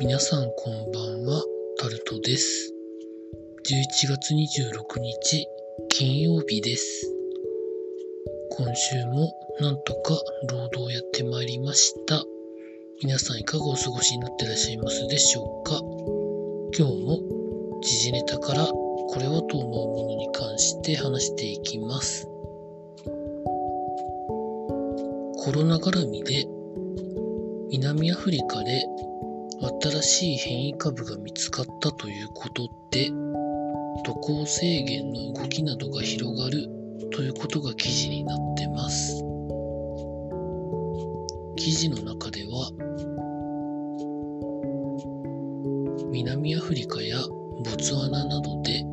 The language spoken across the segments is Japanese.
皆さんこんばんは、タルトです。11月26日、金曜日です。今週もなんとか労働やってまいりました。皆さんいかがお過ごしになってらっしゃいますでしょうか今日も時事ネタからこれはと思うものに関して話していきます。コロナ絡みで南アフリカで新しい変異株が見つかったということで渡航制限の動きなどが広がるということが記事になってます。記事の中では南アフリカやボツワナなどで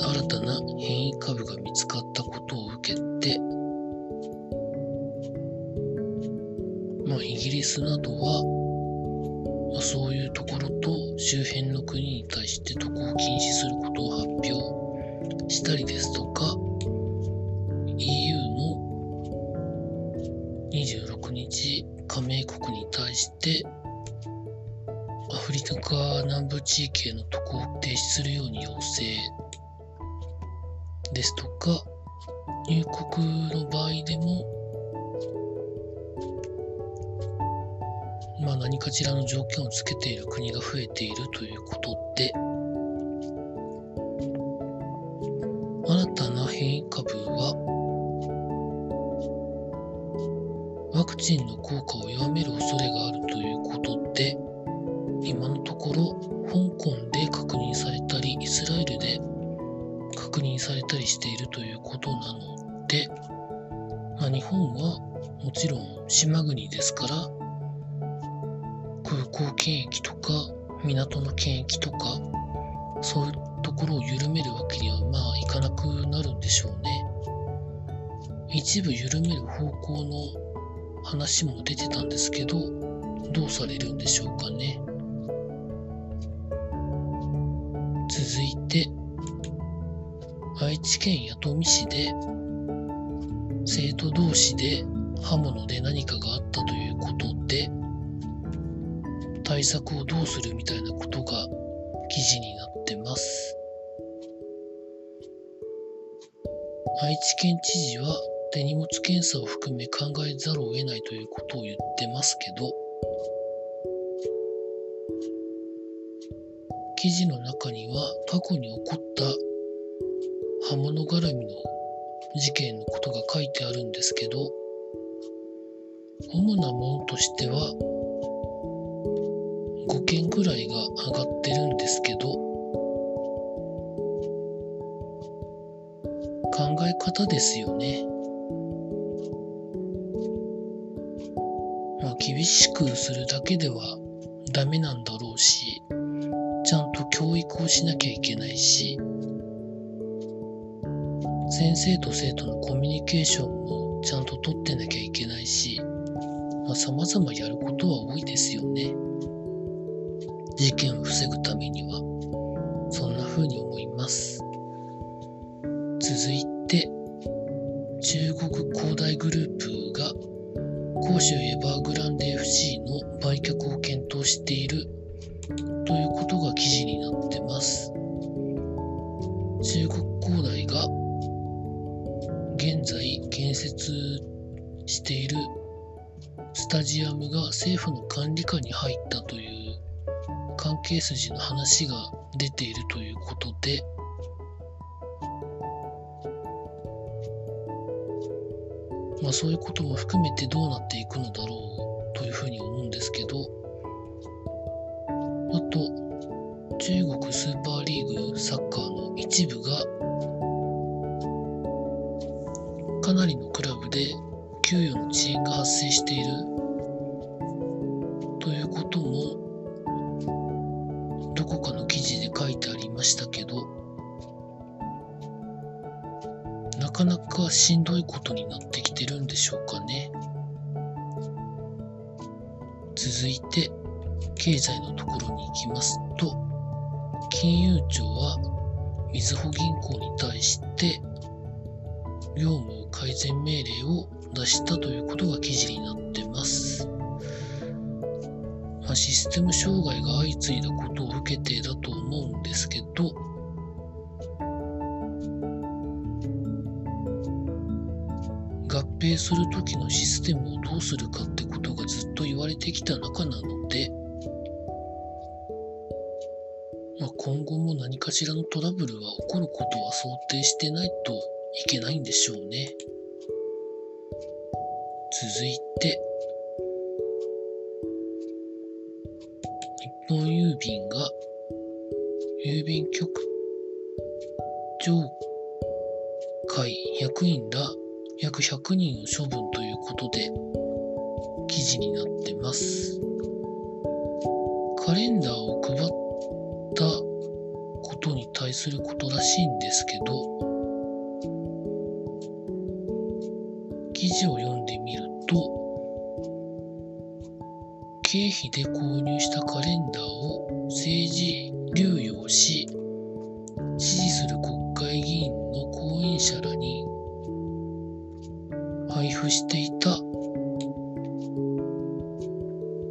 新たな変異株が見つかったことを受けてまあイギリスなどは周辺の国に対して渡航を禁止することを発表したりですとか EU の26日加盟国に対してアフリカ南部地域への渡航を停止するように要請ですとか入国の場合でもまあ、何かしらの条件をつけている国が増えているということで、新たな変異株は、ワクチンの効果を弱める恐れがあるということで、今のところ、香港で確認されたり、イスラエルで確認されたりしているということなので、まあ、日本はもちろん島国ですから、空港検疫とか港の検疫とかそういうところを緩めるわけにはまあいかなくなるんでしょうね。一部緩める方向の話も出てたんですけどどうされるんでしょうかね。続いて愛知県弥富市で生徒同士で刃物で何かがあったということで対策をどうするみたいなことが記事になってます。愛知県知事は手荷物検査を含め考えざるを得ないということを言ってますけど、記事の中には過去に起こった刃物絡みの事件のことが書いてあるんですけど、主なものとしては件ぐらいが上がってるんですけど考え方ですよねまあ厳しくするだけではダメなんだろうしちゃんと教育をしなきゃいけないし先生と生徒のコミュニケーションもちゃんと取ってなきゃいけないしまあ様々やることは多いですよね。事件を防ぐためにはそんな風に思います。続いて中国恒大グループが杭州エバーグランデ FC の売却を検討しているということが記事になってます。中国恒大が現在建設しているスタジアムが政府の管理下に入ったという関係筋の話が出ているということで、まあそういうことも含めてどうなっていくのだろうというふうに思うんですけど、あと、中国スーパーリーグサッカーの一部が、かなりのクラブで給与の遅延が発生しているということましたけど、なかなかしんどいことになってきてるんでしょうかね。続いて、経済のところに行きますと、金融庁は、みずほ銀行に対して、業務改善命令を出したということが記事になってます。まあ、システム障害が相次いだことを受けてだと思うんですけど、合併する時のシステムをどうするかってことがずっと言われてきた中なので、まあ、今後も何かしらのトラブルは起こることは想定してないといけないんでしょうね。続いて、日本郵便が郵便局長会役員ら約100人を処分ということで記事になってます。カレンダーを配ったことに対することらしいんですけど記事を読んでみると経費で購入したカレンダーを政治流用し支持する国会議員の後援者らに配布していた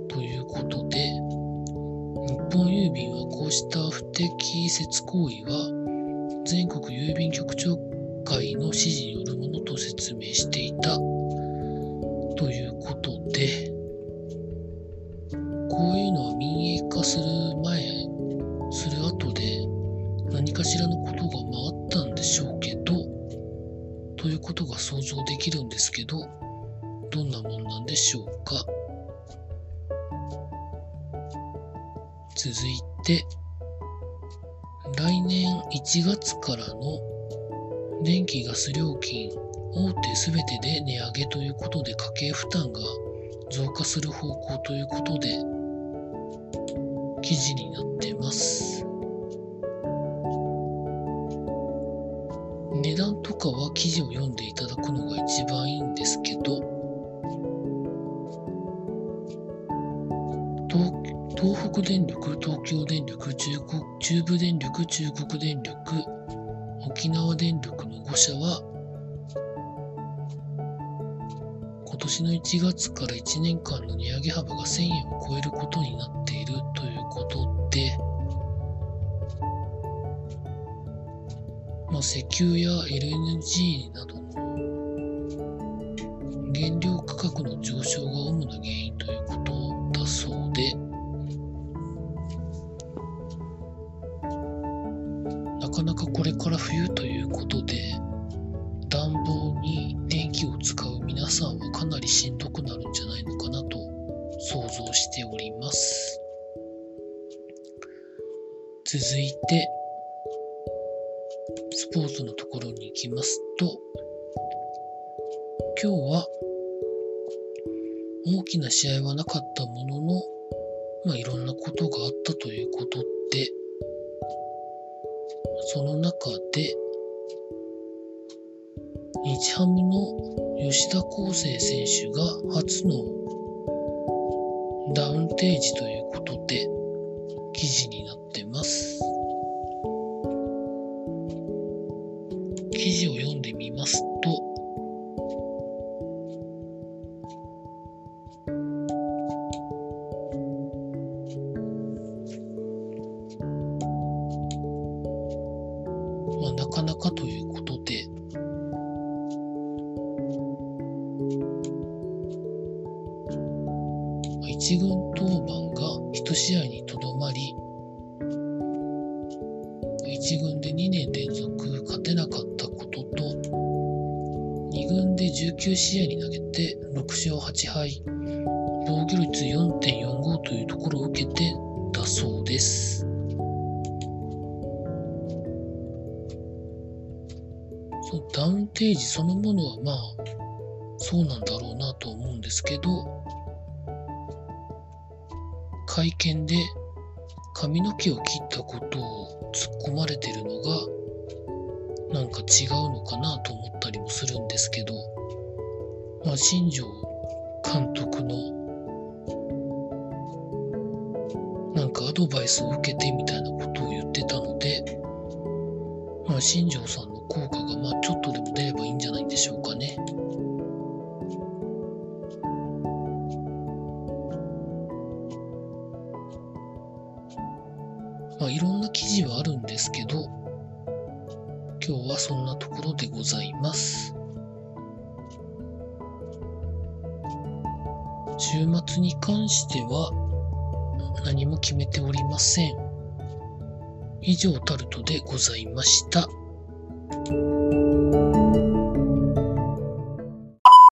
ということで日本郵便はこうした不適切行為は全国郵便局長会の指示によるものと説明していたということでこういうのは民営化するかしらのことが回ったんでしょうけどということが想像できるんですけど、どんなもんなんでしょうか。続いて、来年1月からの電気ガス料金大手すべてで値上げということで家計負担が増加する方向ということで記事になってます。値段とかは記事を読んでいただくのが一番いいんですけど、東北電力、東京電力、中国中部電力、中国電力、沖縄電力の5社は、今年の1月から1年間の値上げ幅が1000円を超えることになっているということで石油や LNG などの原料価格の上昇が主な原因ということだそうで。なかなかこれから冬ということで暖房に電気を使う皆さんはかなりしんどくなるんじゃないのかなと想像しております。続いてポーツのところに行きますと、今日は大きな試合はなかったものの、まあ、いろんなことがあったということで、その中で、日ハムの吉田康生選手が初のダウンテージということで記事になっまあ、なかなかということで、一軍登板が1試合にとどまり、一軍で2年連続勝てなかったことと、2軍で19試合に投げて6勝8敗、防御率4.45というところを受けてだそうです。ダウンテージそのものはまあ、そうなんだろうなと思うんですけど、会見で髪の毛を切ったことを突っ込まれてるのがなんか違うのかなと思ったりもするんですけど、まあ、新庄監督のなんかアドバイスを受けてみたいなことを言ってたので、まあ、新庄さん効果がまあちょっとでも出ればいいんじゃないでしょうかね。まあ、いろんな記事はあるんですけど、今日はそんなところでございます。週末に関しては何も決めておりません。以上タルトでございました。